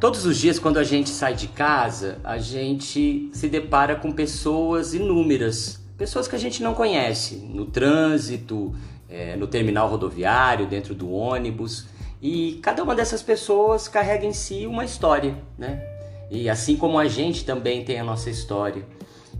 Todos os dias, quando a gente sai de casa, a gente se depara com pessoas inúmeras, pessoas que a gente não conhece, no trânsito, é, no terminal rodoviário, dentro do ônibus. E cada uma dessas pessoas carrega em si uma história, né? E assim como a gente também tem a nossa história.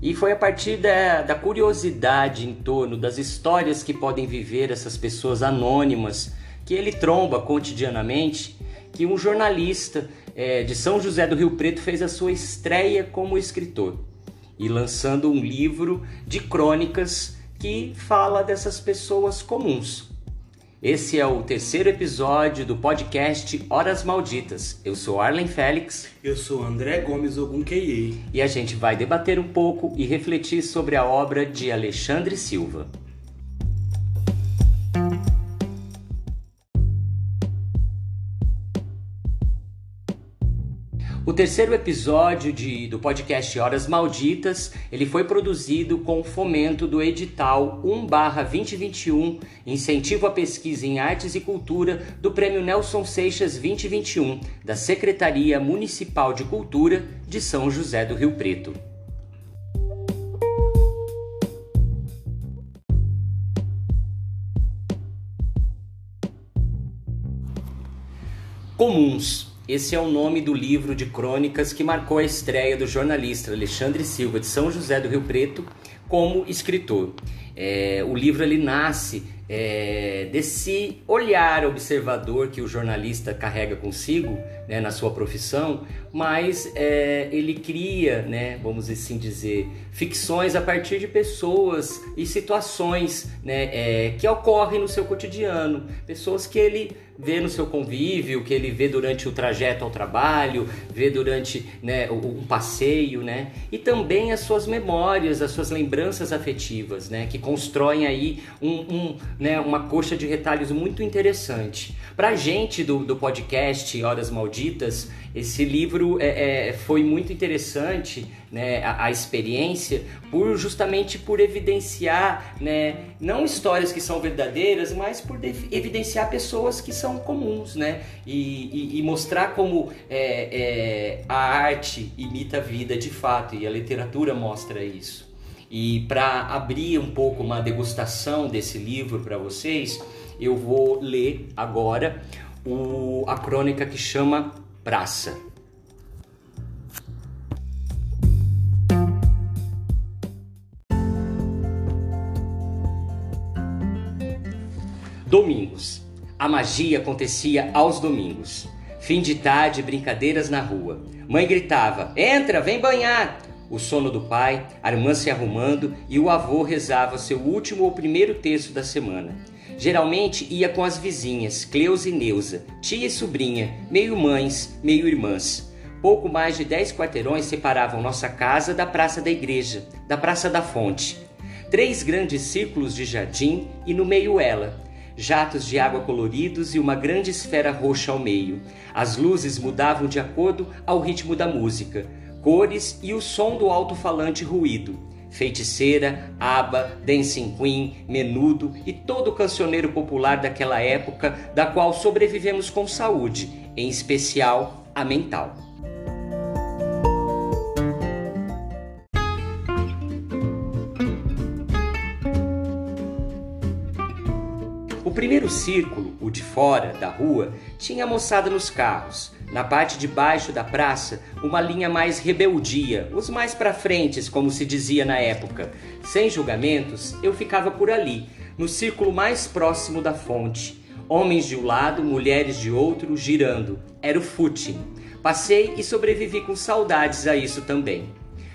E foi a partir da, da curiosidade em torno das histórias que podem viver essas pessoas anônimas que ele tromba cotidianamente que um jornalista é, de São José do Rio Preto fez a sua estreia como escritor e lançando um livro de crônicas que fala dessas pessoas comuns. Esse é o terceiro episódio do podcast Horas Malditas. Eu sou Arlen Félix. Eu sou André Gomes Ogunkeye. E a gente vai debater um pouco e refletir sobre a obra de Alexandre Silva. O terceiro episódio de, do podcast Horas Malditas, ele foi produzido com o fomento do edital 1/2021, incentivo à pesquisa em artes e cultura do Prêmio Nelson Seixas 2021, da Secretaria Municipal de Cultura de São José do Rio Preto. Comuns esse é o nome do livro de crônicas que marcou a estreia do jornalista Alexandre Silva de São José do Rio Preto como escritor. É, o livro ele nasce é, desse olhar observador que o jornalista carrega consigo né, na sua profissão, mas é, ele cria, né, vamos assim dizer, ficções a partir de pessoas e situações né, é, que ocorrem no seu cotidiano, pessoas que ele vê no seu convívio, que ele vê durante o trajeto ao trabalho, vê durante né, um passeio, né? E também as suas memórias, as suas lembranças afetivas, né? Que constroem aí um, um, né, uma coxa de retalhos muito interessante. Pra gente do, do podcast Horas Malditas, esse livro é, é, foi muito interessante, né, a, a, experiência, por justamente por evidenciar, né, não histórias que são verdadeiras, mas por evidenciar pessoas que são comuns, né, e, e, e mostrar como é, é, a arte imita a vida de fato e a literatura mostra isso. E para abrir um pouco uma degustação desse livro para vocês, eu vou ler agora o, a crônica que chama praça. Domingos. A magia acontecia aos domingos. Fim de tarde, brincadeiras na rua. Mãe gritava: Entra, vem banhar! O sono do pai, a irmã se arrumando e o avô rezava seu último ou primeiro terço da semana. Geralmente ia com as vizinhas, Cleusa e Neuza, tia e sobrinha, meio mães, meio irmãs. Pouco mais de dez quarteirões separavam nossa casa da praça da igreja, da praça da fonte. Três grandes círculos de jardim e no meio ela, jatos de água coloridos e uma grande esfera roxa ao meio. As luzes mudavam de acordo ao ritmo da música, cores e o som do alto-falante ruído feiticeira, aba, dancing queen, menudo e todo cancioneiro popular daquela época, da qual sobrevivemos com saúde, em especial a mental. Primeiro círculo, o de fora, da rua, tinha moçada nos carros, na parte de baixo da praça, uma linha mais rebeldia, os mais para frentes, como se dizia na época. Sem julgamentos, eu ficava por ali, no círculo mais próximo da fonte. Homens de um lado, mulheres de outro, girando. Era o footing. Passei e sobrevivi com saudades a isso também.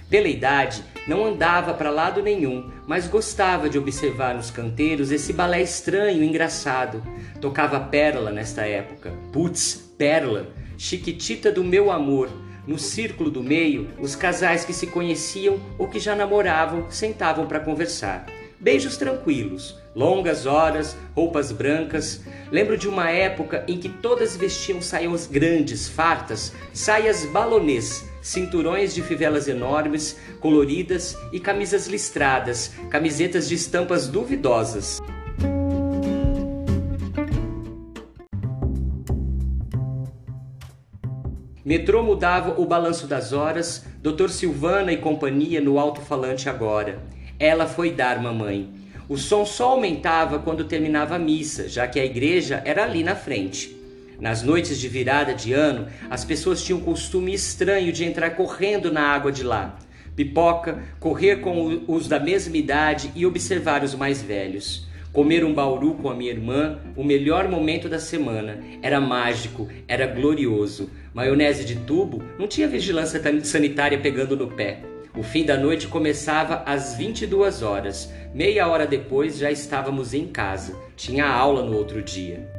Pela idade, não andava para lado nenhum, mas gostava de observar nos canteiros esse balé estranho e engraçado. Tocava pérola nesta época. Putz, pérola! Chiquitita do meu amor. No círculo do meio, os casais que se conheciam ou que já namoravam sentavam para conversar. Beijos tranquilos, longas horas, roupas brancas. Lembro de uma época em que todas vestiam saias grandes, fartas, saias balonês, cinturões de fivelas enormes, coloridas e camisas listradas, camisetas de estampas duvidosas. Metrô mudava o balanço das horas, Doutor Silvana e companhia no alto-falante agora. Ela foi dar mamãe. O som só aumentava quando terminava a missa, já que a igreja era ali na frente. Nas noites de virada de ano, as pessoas tinham o costume estranho de entrar correndo na água de lá. Pipoca, correr com os da mesma idade e observar os mais velhos. Comer um bauru com a minha irmã, o melhor momento da semana. Era mágico, era glorioso. Maionese de tubo, não tinha vigilância sanitária pegando no pé. O fim da noite começava às 22 horas. Meia hora depois já estávamos em casa. Tinha aula no outro dia.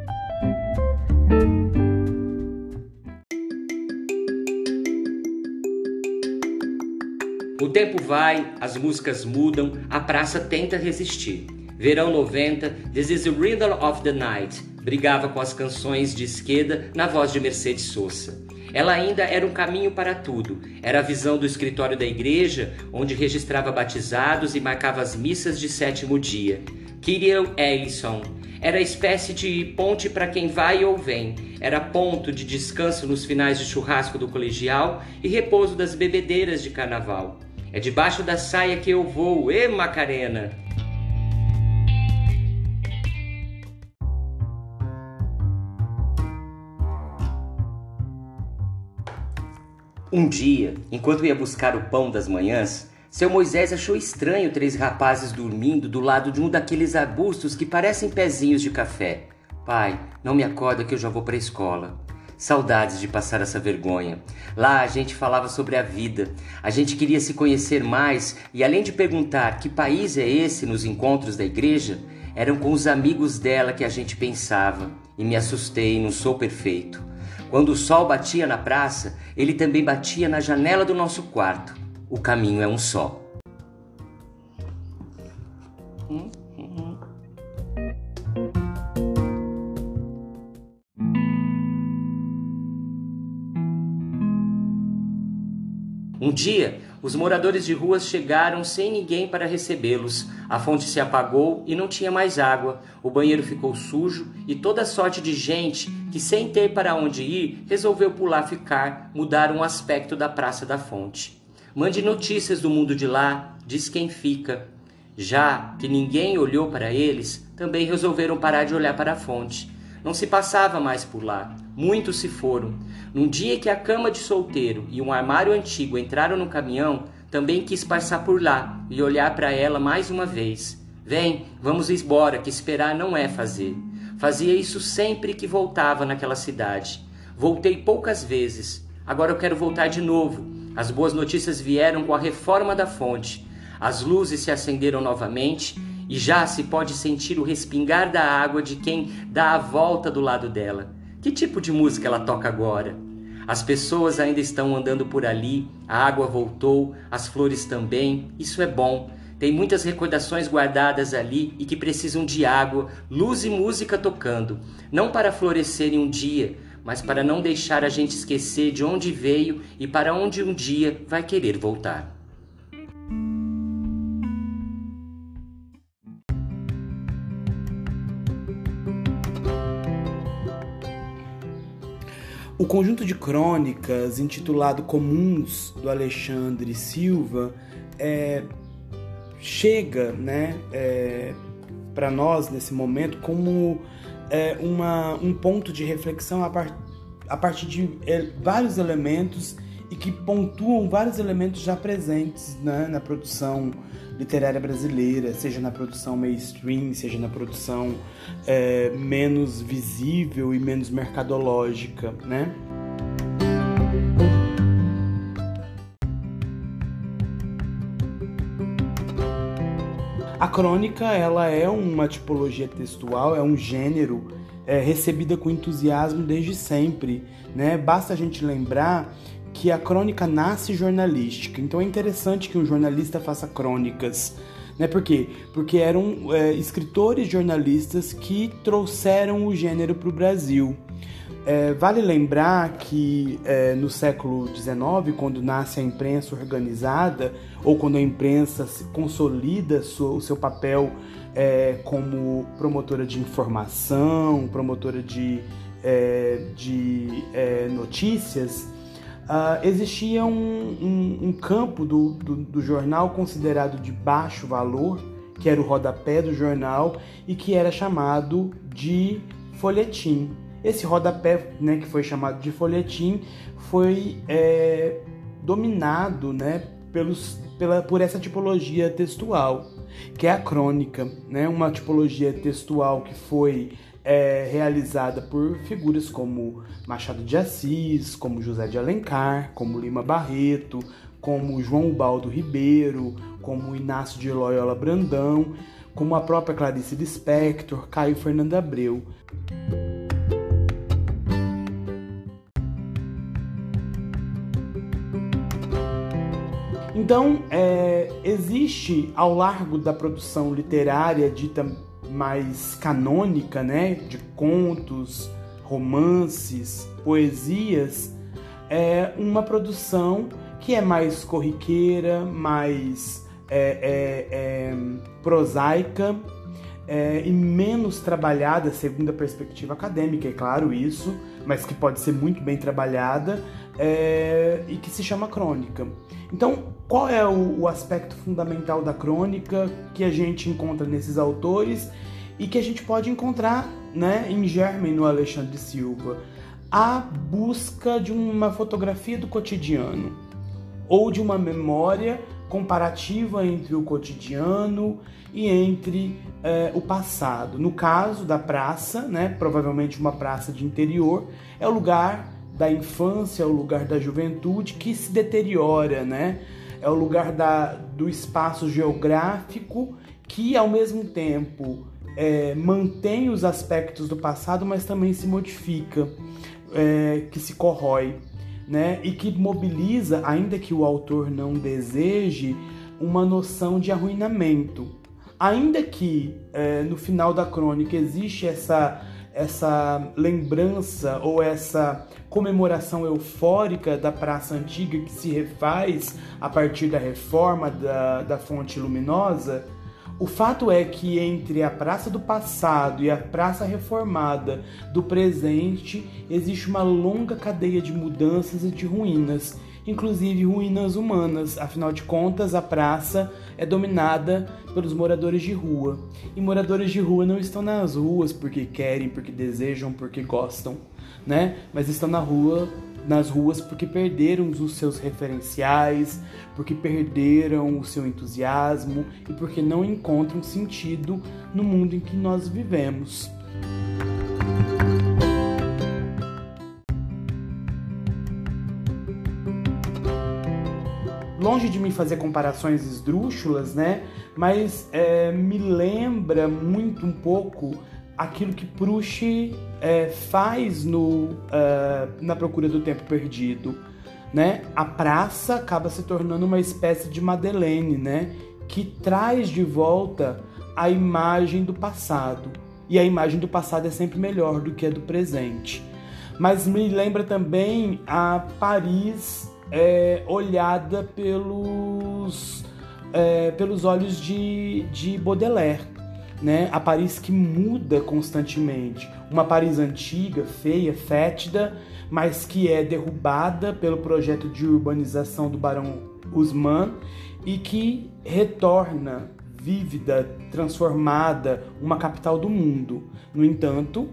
Tempo vai, as músicas mudam, a praça tenta resistir. Verão 90, This is the Rhythm of the Night, brigava com as canções de esquerda na voz de Mercedes Sosa. Ela ainda era um caminho para tudo. Era a visão do escritório da igreja, onde registrava batizados e marcava as missas de sétimo dia. Kirill Ellison. Era espécie de ponte para quem vai ou vem. Era ponto de descanso nos finais de churrasco do colegial e repouso das bebedeiras de carnaval. É debaixo da saia que eu vou, e Macarena! Um dia, enquanto ia buscar o pão das manhãs, seu Moisés achou estranho três rapazes dormindo do lado de um daqueles arbustos que parecem pezinhos de café. Pai, não me acorda que eu já vou para a escola. Saudades de passar essa vergonha. Lá a gente falava sobre a vida, a gente queria se conhecer mais e, além de perguntar que país é esse nos encontros da igreja, eram com os amigos dela que a gente pensava. E me assustei, não sou perfeito. Quando o sol batia na praça, ele também batia na janela do nosso quarto. O caminho é um só. Hum? Um dia, os moradores de ruas chegaram sem ninguém para recebê-los. A fonte se apagou e não tinha mais água. O banheiro ficou sujo e toda sorte de gente que, sem ter para onde ir, resolveu pular ficar, mudaram o aspecto da Praça da Fonte. Mande notícias do mundo de lá, diz quem fica. Já que ninguém olhou para eles, também resolveram parar de olhar para a fonte. Não se passava mais por lá. Muitos se foram. Num dia que a cama de solteiro e um armário antigo entraram no caminhão, também quis passar por lá e olhar para ela mais uma vez. Vem, vamos embora, que esperar não é fazer. Fazia isso sempre que voltava naquela cidade. Voltei poucas vezes. Agora eu quero voltar de novo. As boas notícias vieram com a reforma da fonte. As luzes se acenderam novamente e já se pode sentir o respingar da água de quem dá a volta do lado dela. Que tipo de música ela toca agora? As pessoas ainda estão andando por ali, a água voltou, as flores também, isso é bom. Tem muitas recordações guardadas ali e que precisam de água, luz e música tocando, não para florescerem um dia, mas para não deixar a gente esquecer de onde veio e para onde um dia vai querer voltar. O conjunto de crônicas intitulado Comuns do Alexandre Silva é, chega né, é, para nós nesse momento como é, uma, um ponto de reflexão a, par, a partir de é, vários elementos e que pontuam vários elementos já presentes né, na produção literária brasileira, seja na produção mainstream, seja na produção é, menos visível e menos mercadológica, né? A crônica ela é uma tipologia textual, é um gênero é, recebida com entusiasmo desde sempre, né? Basta a gente lembrar que a crônica nasce jornalística. Então é interessante que um jornalista faça crônicas. Né? Por quê? Porque eram é, escritores jornalistas que trouxeram o gênero para o Brasil. É, vale lembrar que é, no século XIX, quando nasce a imprensa organizada, ou quando a imprensa consolida o seu papel é, como promotora de informação, promotora de, é, de é, notícias, Uh, existia um, um, um campo do, do, do, jornal considerado de baixo valor, que era o rodapé do jornal e que era chamado de folhetim. Esse rodapé, né, que foi chamado de folhetim, foi é, dominado né, pelos, pela, por essa tipologia textual, que é a crônica, né, uma tipologia textual que foi é realizada por figuras como Machado de Assis, como José de Alencar, como Lima Barreto, como João Baldo Ribeiro, como Inácio de Loyola Brandão, como a própria Clarice Lispector, Caio Fernando Abreu. Então, é, existe ao largo da produção literária dita mais canônica, né, de contos, romances, poesias, é uma produção que é mais corriqueira, mais é, é, é prosaica é, e menos trabalhada, segundo a perspectiva acadêmica, é claro isso, mas que pode ser muito bem trabalhada é, e que se chama crônica. Então, qual é o, o aspecto fundamental da crônica que a gente encontra nesses autores e que a gente pode encontrar né, em Germen no Alexandre Silva? A busca de uma fotografia do cotidiano ou de uma memória comparativa entre o cotidiano e entre é, o passado. No caso da praça, né, provavelmente uma praça de interior, é o lugar da infância, é o lugar da juventude que se deteriora, né? É o lugar da, do espaço geográfico que, ao mesmo tempo, é, mantém os aspectos do passado, mas também se modifica, é, que se corrói, né? E que mobiliza, ainda que o autor não deseje, uma noção de arruinamento. Ainda que é, no final da crônica existe essa essa lembrança ou essa comemoração eufórica da Praça Antiga que se refaz a partir da reforma da, da Fonte Luminosa, o fato é que entre a Praça do Passado e a Praça Reformada do presente existe uma longa cadeia de mudanças e de ruínas, inclusive ruínas humanas. Afinal de contas, a praça é dominada pelos moradores de rua. E moradores de rua não estão nas ruas porque querem, porque desejam, porque gostam, né? Mas estão na rua nas ruas porque perderam os seus referenciais, porque perderam o seu entusiasmo e porque não encontram sentido no mundo em que nós vivemos. Longe de me fazer comparações esdrúxulas, né? Mas é, me lembra muito um pouco aquilo que Proust é, faz no, uh, na procura do tempo perdido. Né? A praça acaba se tornando uma espécie de Madeleine, né? que traz de volta a imagem do passado. E a imagem do passado é sempre melhor do que a do presente. Mas me lembra também a Paris é, olhada pelos, é, pelos olhos de, de Baudelaire né? A Paris que muda constantemente. Uma Paris antiga, feia, fétida, mas que é derrubada pelo projeto de urbanização do Barão Usman e que retorna vívida, transformada, uma capital do mundo. No entanto,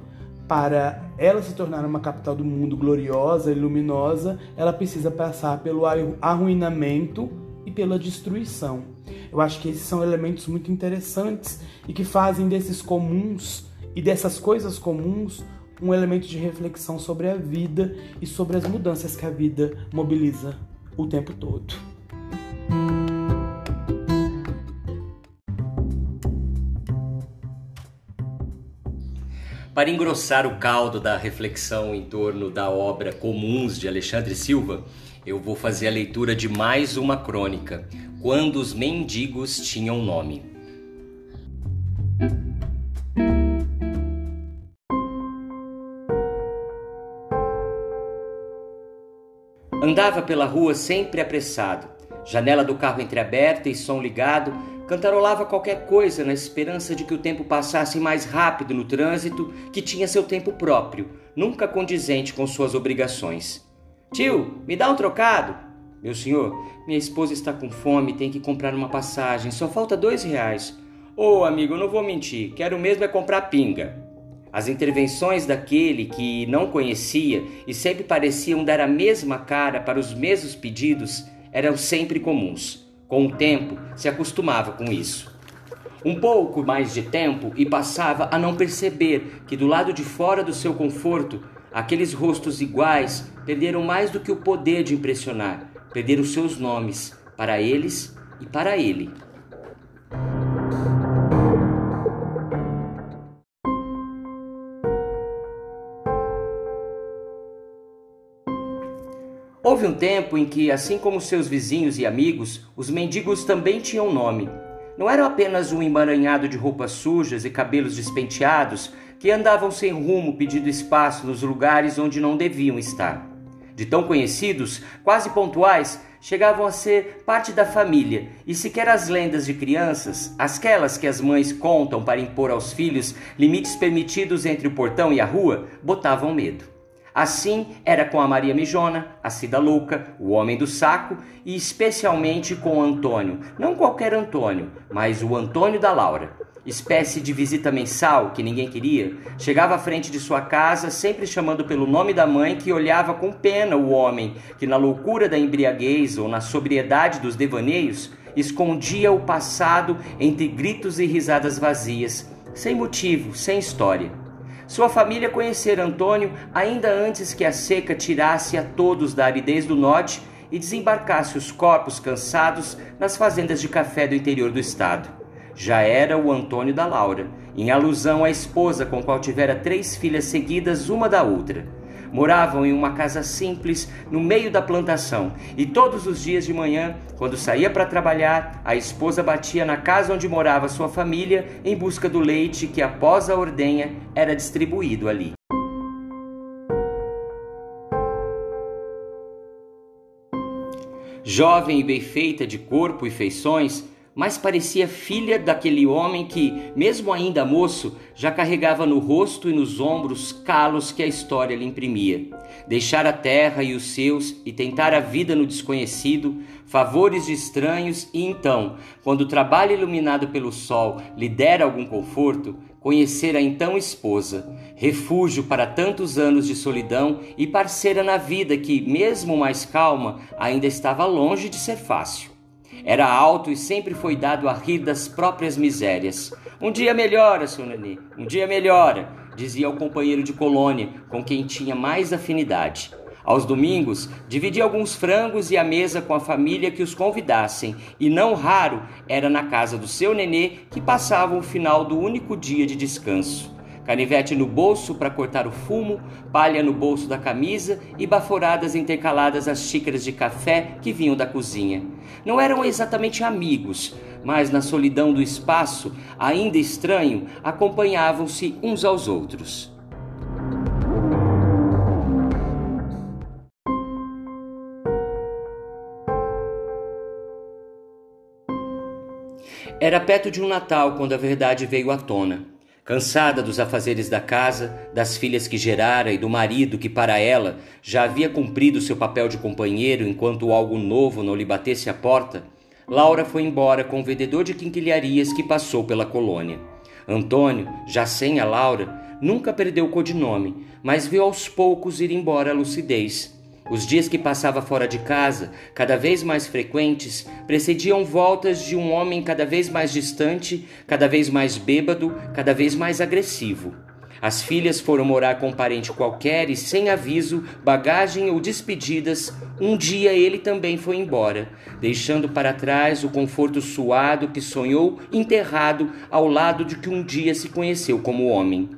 para ela se tornar uma capital do mundo gloriosa e luminosa, ela precisa passar pelo arruinamento e pela destruição. Eu acho que esses são elementos muito interessantes e que fazem desses comuns e dessas coisas comuns um elemento de reflexão sobre a vida e sobre as mudanças que a vida mobiliza o tempo todo. Para engrossar o caldo da reflexão em torno da obra Comuns de Alexandre Silva, eu vou fazer a leitura de mais uma crônica, Quando os Mendigos Tinham Nome. Andava pela rua sempre apressado, janela do carro entreaberta e som ligado, cantarolava qualquer coisa na esperança de que o tempo passasse mais rápido no trânsito, que tinha seu tempo próprio, nunca condizente com suas obrigações. Tio, me dá um trocado? Meu senhor, minha esposa está com fome, tem que comprar uma passagem, só falta dois reais. Ô oh, amigo, não vou mentir, quero mesmo é comprar pinga. As intervenções daquele que não conhecia e sempre pareciam dar a mesma cara para os mesmos pedidos eram sempre comuns. Com o tempo, se acostumava com isso. Um pouco mais de tempo e passava a não perceber que do lado de fora do seu conforto, aqueles rostos iguais perderam mais do que o poder de impressionar, perderam seus nomes para eles e para ele. Houve um tempo em que, assim como seus vizinhos e amigos, os mendigos também tinham nome. Não eram apenas um emaranhado de roupas sujas e cabelos despenteados que andavam sem rumo pedindo espaço nos lugares onde não deviam estar. De tão conhecidos, quase pontuais, chegavam a ser parte da família, e sequer as lendas de crianças, aquelas que as mães contam para impor aos filhos limites permitidos entre o portão e a rua, botavam medo. Assim era com a Maria Mijona, a Cida Louca, o Homem do Saco e especialmente com Antônio. Não qualquer Antônio, mas o Antônio da Laura. Espécie de visita mensal que ninguém queria, chegava à frente de sua casa sempre chamando pelo nome da mãe que olhava com pena o homem que, na loucura da embriaguez ou na sobriedade dos devaneios, escondia o passado entre gritos e risadas vazias, sem motivo, sem história. Sua família conhecera Antônio ainda antes que a seca tirasse a todos da aridez do norte e desembarcasse os corpos cansados nas fazendas de café do interior do estado. Já era o Antônio da Laura, em alusão à esposa com qual tivera três filhas seguidas uma da outra. Moravam em uma casa simples no meio da plantação e todos os dias de manhã, quando saía para trabalhar, a esposa batia na casa onde morava sua família em busca do leite que, após a ordenha, era distribuído ali. Jovem e bem feita de corpo e feições, mas parecia filha daquele homem que, mesmo ainda moço, já carregava no rosto e nos ombros calos que a história lhe imprimia. Deixar a terra e os seus e tentar a vida no desconhecido, favores de estranhos e então, quando o trabalho iluminado pelo sol lhe dera algum conforto, conhecer a então esposa, refúgio para tantos anos de solidão e parceira na vida que, mesmo mais calma, ainda estava longe de ser fácil. Era alto e sempre foi dado a rir das próprias misérias. Um dia melhora, seu Nenê, um dia melhora, dizia ao companheiro de colônia com quem tinha mais afinidade. Aos domingos, dividia alguns frangos e a mesa com a família que os convidassem, e não raro era na casa do seu nenê que passava o final do único dia de descanso canivete no bolso para cortar o fumo, palha no bolso da camisa e baforadas intercaladas às xícaras de café que vinham da cozinha. Não eram exatamente amigos, mas na solidão do espaço, ainda estranho, acompanhavam-se uns aos outros. Era perto de um Natal quando a verdade veio à tona. Cansada dos afazeres da casa, das filhas que gerara e do marido que para ela já havia cumprido seu papel de companheiro enquanto algo novo não lhe batesse à porta, Laura foi embora com o vendedor de quinquilharias que passou pela colônia. Antônio, já sem a Laura, nunca perdeu o codinome, mas viu aos poucos ir embora a lucidez. Os dias que passava fora de casa, cada vez mais frequentes, precediam voltas de um homem cada vez mais distante, cada vez mais bêbado, cada vez mais agressivo. As filhas foram morar com um parente qualquer e, sem aviso, bagagem ou despedidas, um dia ele também foi embora, deixando para trás o conforto suado que sonhou enterrado ao lado de que um dia se conheceu como homem.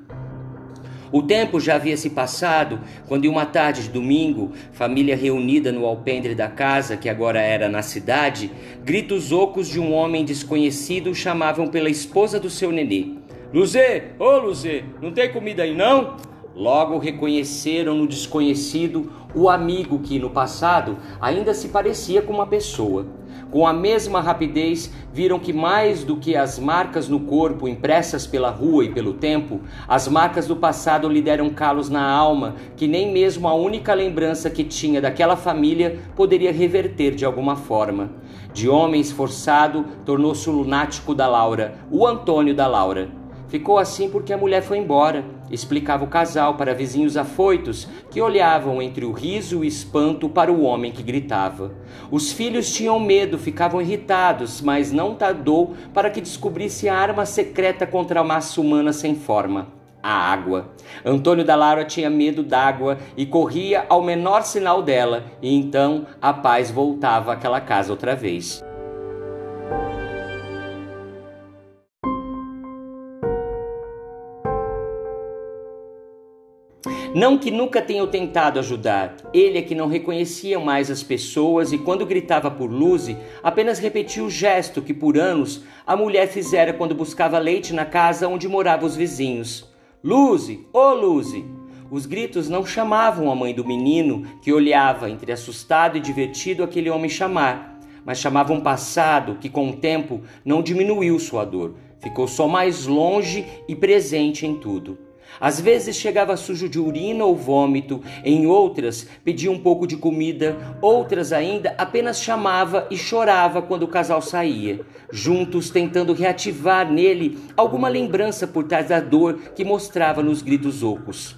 O tempo já havia se passado quando, em uma tarde de domingo, família reunida no alpendre da casa, que agora era na cidade, gritos ocos de um homem desconhecido chamavam pela esposa do seu nenê. Luzê, ô oh, Luzê, não tem comida aí não? Logo reconheceram no desconhecido o amigo que no passado ainda se parecia com uma pessoa. Com a mesma rapidez, viram que mais do que as marcas no corpo impressas pela rua e pelo tempo, as marcas do passado lhe deram calos na alma que nem mesmo a única lembrança que tinha daquela família poderia reverter de alguma forma. De homem esforçado, tornou-se o lunático da Laura, o Antônio da Laura. Ficou assim porque a mulher foi embora, explicava o casal para vizinhos afoitos que olhavam entre o riso e o espanto para o homem que gritava. Os filhos tinham medo, ficavam irritados, mas não tardou para que descobrisse a arma secreta contra a massa humana sem forma. A água. Antônio da Lara tinha medo d'água e corria ao menor sinal dela, e então a paz voltava àquela casa outra vez. Não que nunca tenham tentado ajudar, ele é que não reconhecia mais as pessoas e quando gritava por Luzi, apenas repetia o gesto que por anos a mulher fizera quando buscava leite na casa onde moravam os vizinhos. Luzi, ô oh Luzi! Os gritos não chamavam a mãe do menino, que olhava entre assustado e divertido aquele homem chamar, mas chamavam um passado que com o tempo não diminuiu sua dor, ficou só mais longe e presente em tudo. Às vezes chegava sujo de urina ou vômito, em outras pedia um pouco de comida, outras ainda apenas chamava e chorava quando o casal saía, juntos tentando reativar nele alguma lembrança por trás da dor que mostrava nos gritos ocos.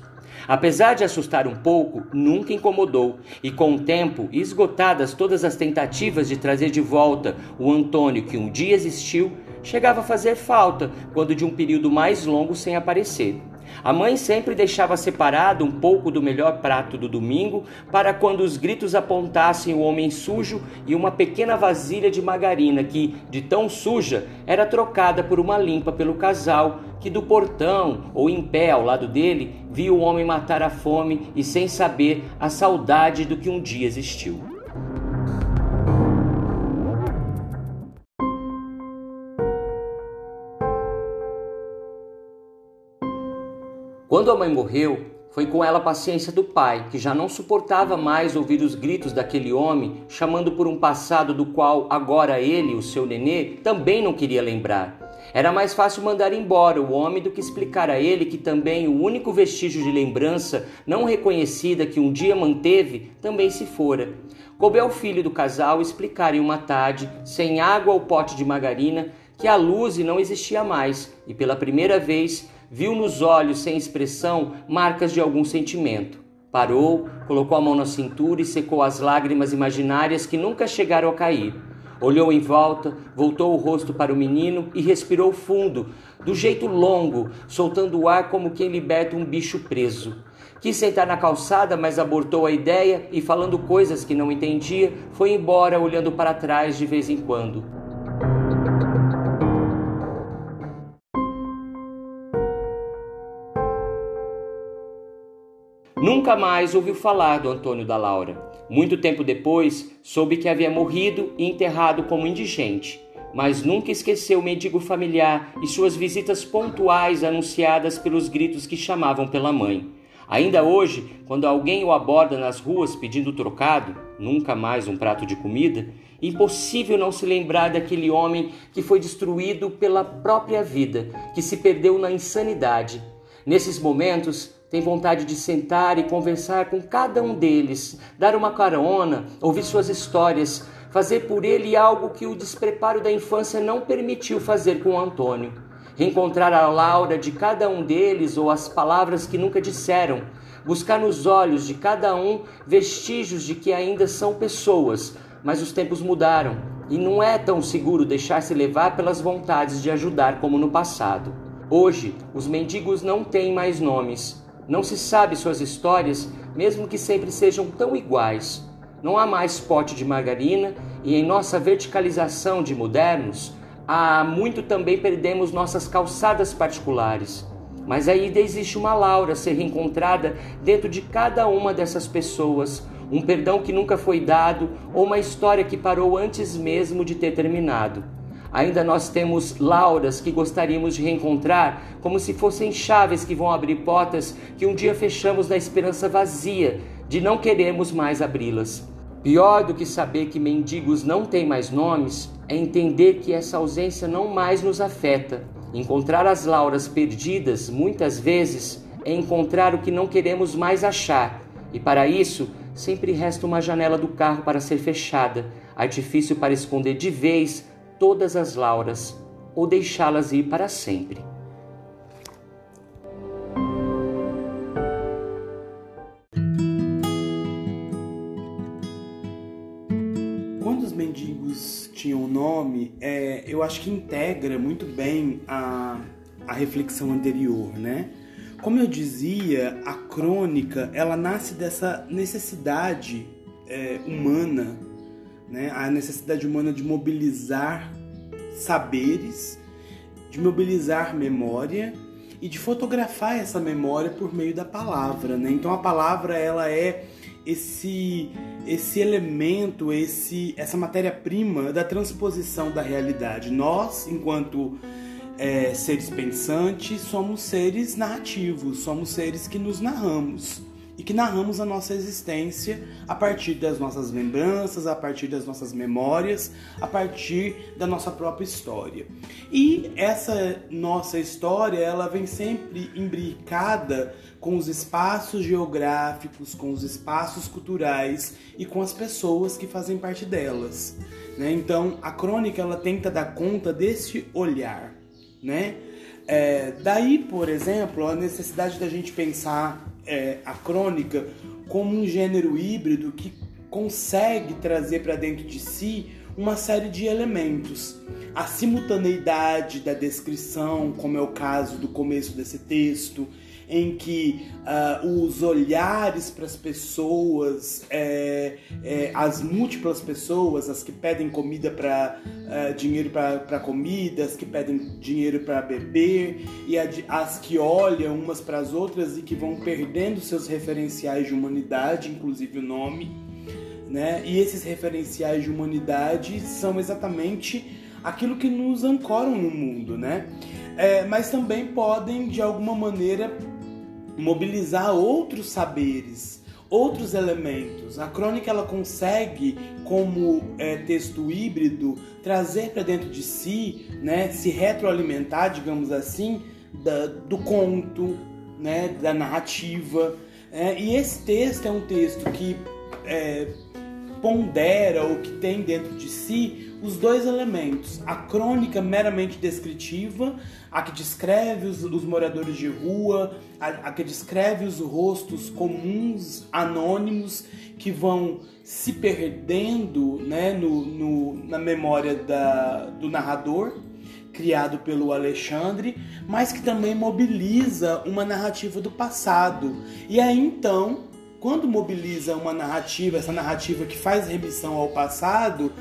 Apesar de assustar um pouco, nunca incomodou, e com o tempo, esgotadas todas as tentativas de trazer de volta o Antônio que um dia existiu, chegava a fazer falta quando de um período mais longo sem aparecer. A mãe sempre deixava separado um pouco do melhor prato do domingo para quando os gritos apontassem o homem sujo e uma pequena vasilha de margarina que, de tão suja, era trocada por uma limpa pelo casal que do portão ou em pé ao lado dele via o homem matar a fome e sem saber a saudade do que um dia existiu. Quando a mãe morreu, foi com ela a paciência do pai, que já não suportava mais ouvir os gritos daquele homem, chamando por um passado do qual agora ele, o seu nenê, também não queria lembrar. Era mais fácil mandar embora o homem do que explicar a ele que também o único vestígio de lembrança não reconhecida que um dia manteve também se fora. Coube ao filho do casal explicar em uma tarde, sem água ou pote de margarina, que a luz não existia mais e pela primeira vez viu nos olhos sem expressão marcas de algum sentimento. Parou, colocou a mão na cintura e secou as lágrimas imaginárias que nunca chegaram a cair. Olhou em volta, voltou o rosto para o menino e respirou fundo, do jeito longo, soltando o ar como quem liberta um bicho preso. Quis sentar na calçada, mas abortou a ideia e, falando coisas que não entendia, foi embora olhando para trás de vez em quando. Nunca mais ouviu falar do Antônio da Laura. Muito tempo depois, soube que havia morrido e enterrado como indigente, mas nunca esqueceu o mendigo familiar e suas visitas pontuais anunciadas pelos gritos que chamavam pela mãe. Ainda hoje, quando alguém o aborda nas ruas pedindo trocado, nunca mais um prato de comida, impossível não se lembrar daquele homem que foi destruído pela própria vida, que se perdeu na insanidade. Nesses momentos, tem vontade de sentar e conversar com cada um deles, dar uma carona, ouvir suas histórias, fazer por ele algo que o despreparo da infância não permitiu fazer com Antônio. Reencontrar a Laura de cada um deles ou as palavras que nunca disseram, buscar nos olhos de cada um vestígios de que ainda são pessoas, mas os tempos mudaram e não é tão seguro deixar-se levar pelas vontades de ajudar como no passado. Hoje, os mendigos não têm mais nomes, não se sabe suas histórias, mesmo que sempre sejam tão iguais. Não há mais pote de margarina e em nossa verticalização de modernos, há muito também perdemos nossas calçadas particulares. Mas ainda existe uma Laura a ser reencontrada dentro de cada uma dessas pessoas, um perdão que nunca foi dado ou uma história que parou antes mesmo de ter terminado. Ainda nós temos lauras que gostaríamos de reencontrar, como se fossem chaves que vão abrir portas que um dia fechamos na esperança vazia de não queremos mais abri-las. Pior do que saber que mendigos não têm mais nomes é entender que essa ausência não mais nos afeta. Encontrar as lauras perdidas, muitas vezes, é encontrar o que não queremos mais achar, e para isso sempre resta uma janela do carro para ser fechada, artifício para esconder de vez todas as lauras ou deixá-las ir para sempre. Quando os mendigos tinham nome, é, eu acho que integra muito bem a, a reflexão anterior, né? Como eu dizia, a crônica ela nasce dessa necessidade é, humana, né? a necessidade humana de mobilizar saberes, de mobilizar memória e de fotografar essa memória por meio da palavra. Né? Então a palavra ela é esse esse elemento, esse essa matéria-prima da transposição da realidade. Nós, enquanto é, seres pensantes, somos seres narrativos, somos seres que nos narramos e que narramos a nossa existência a partir das nossas lembranças, a partir das nossas memórias, a partir da nossa própria história. E essa nossa história, ela vem sempre imbricada com os espaços geográficos, com os espaços culturais e com as pessoas que fazem parte delas. Né? Então, a crônica ela tenta dar conta desse olhar né? É, daí, por exemplo, a necessidade da gente pensar é, a crônica como um gênero híbrido que consegue trazer para dentro de si uma série de elementos. A simultaneidade da descrição, como é o caso do começo desse texto, em que uh, os olhares para as pessoas, é, é, as múltiplas pessoas, as que pedem comida para uh, eh, dinheiro para comida, as que pedem dinheiro para beber e as que olham umas para as outras e que vão perdendo seus referenciais de humanidade, inclusive o nome, né? E esses referenciais de humanidade são exatamente aquilo que nos ancoram no mundo, né? É, mas também podem de alguma maneira mobilizar outros saberes, outros elementos. A crônica ela consegue, como é, texto híbrido, trazer para dentro de si, né, se retroalimentar, digamos assim, da, do conto, né, da narrativa. É, e esse texto é um texto que é, pondera ou que tem dentro de si os dois elementos: a crônica meramente descritiva, a que descreve os, os moradores de rua, a, a, que descreve os rostos comuns, anônimos, que vão se perdendo né, no, no na memória da, do narrador, criado pelo Alexandre, mas que também mobiliza uma narrativa do passado. E aí então, quando mobiliza uma narrativa, essa narrativa que faz remissão ao passado,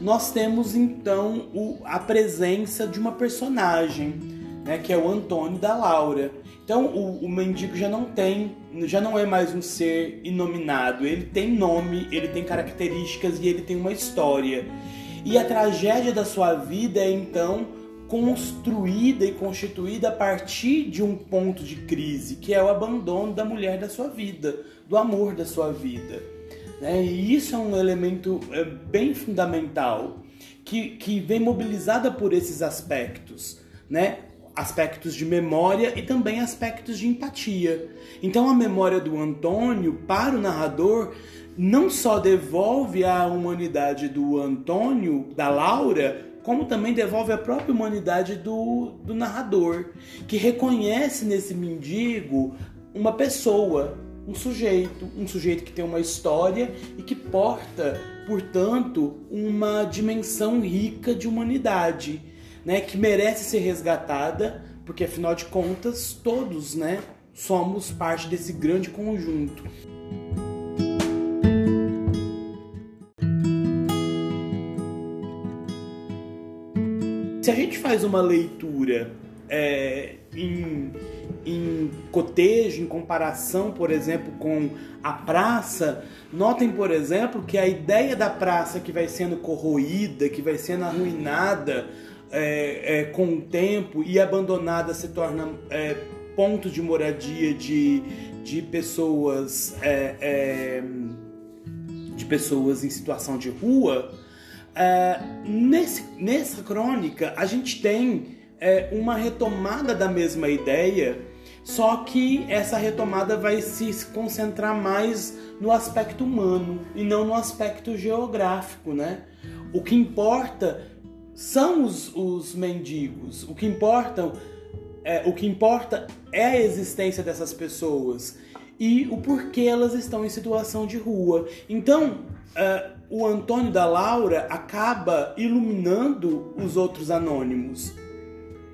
nós temos então o, a presença de uma personagem, né, que é o Antônio da Laura. Então o, o mendigo já não tem, já não é mais um ser inominado, ele tem nome, ele tem características e ele tem uma história. E a tragédia da sua vida é então construída e constituída a partir de um ponto de crise, que é o abandono da mulher da sua vida, do amor da sua vida. Né? E isso é um elemento é, bem fundamental que, que vem mobilizada por esses aspectos, né? Aspectos de memória e também aspectos de empatia. Então a memória do Antônio para o narrador não só devolve a humanidade do Antônio, da Laura, como também devolve a própria humanidade do, do narrador, que reconhece nesse mendigo uma pessoa, um sujeito, um sujeito que tem uma história e que porta, portanto, uma dimensão rica de humanidade, né, que merece ser resgatada, porque afinal de contas todos, né, somos parte desse grande conjunto. Se a gente faz uma leitura é, em em cotejo, em comparação, por exemplo, com a praça, notem, por exemplo, que a ideia da praça que vai sendo corroída, que vai sendo arruinada é, é, com o tempo e abandonada se torna é, ponto de moradia de, de pessoas é, é, de pessoas em situação de rua, é, nesse, nessa crônica a gente tem uma retomada da mesma ideia, só que essa retomada vai se concentrar mais no aspecto humano e não no aspecto geográfico, né? O que importa são os, os mendigos, o que importa é, o que importa é a existência dessas pessoas e o porquê elas estão em situação de rua. Então, uh, o Antônio da Laura acaba iluminando os outros anônimos.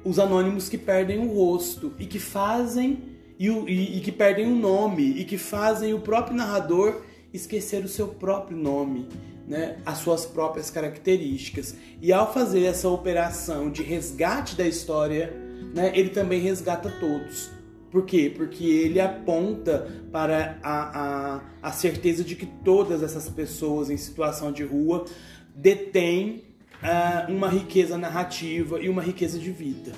Os anônimos que perdem o rosto e que fazem e, e, e que perdem o nome e que fazem o próprio narrador esquecer o seu próprio nome, né, as suas próprias características. E ao fazer essa operação de resgate da história, né, ele também resgata todos. Por quê? Porque ele aponta para a, a, a certeza de que todas essas pessoas em situação de rua detêm uh, uma riqueza narrativa e uma riqueza de vida.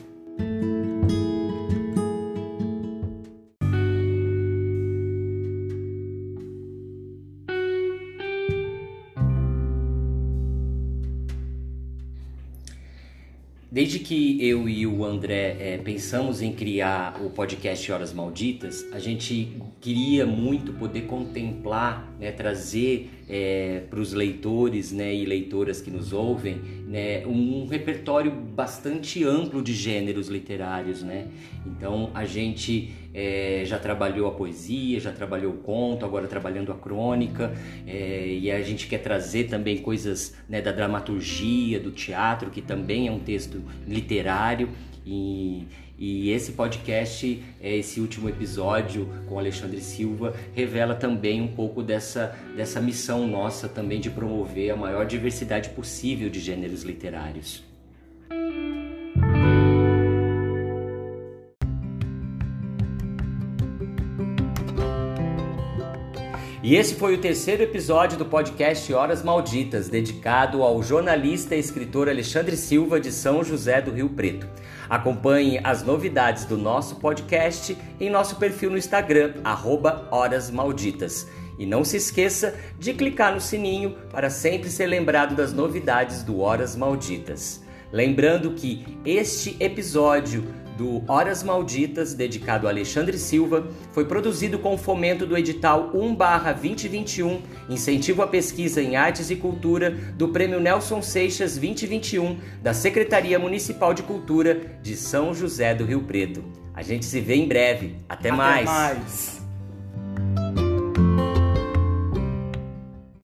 Desde que eu e o André é, pensamos em criar o podcast Horas Malditas, a gente queria muito poder contemplar, né, trazer é, para os leitores né, e leitoras que nos ouvem né, um repertório bastante amplo de gêneros literários. Né? Então a gente é, já trabalhou a poesia, já trabalhou o conto, agora trabalhando a crônica, é, e a gente quer trazer também coisas né, da dramaturgia, do teatro, que também é um texto literário. E, e esse podcast, é, esse último episódio com Alexandre Silva, revela também um pouco dessa, dessa missão nossa também de promover a maior diversidade possível de gêneros literários. E esse foi o terceiro episódio do podcast Horas Malditas, dedicado ao jornalista e escritor Alexandre Silva de São José do Rio Preto. Acompanhe as novidades do nosso podcast em nosso perfil no Instagram, arroba Horas Malditas. E não se esqueça de clicar no sininho para sempre ser lembrado das novidades do Horas Malditas. Lembrando que este episódio do Horas Malditas, dedicado a Alexandre Silva, foi produzido com o fomento do edital 1/2021, incentivo à pesquisa em artes e cultura do Prêmio Nelson Seixas 2021 da Secretaria Municipal de Cultura de São José do Rio Preto. A gente se vê em breve. Até, Até mais. mais.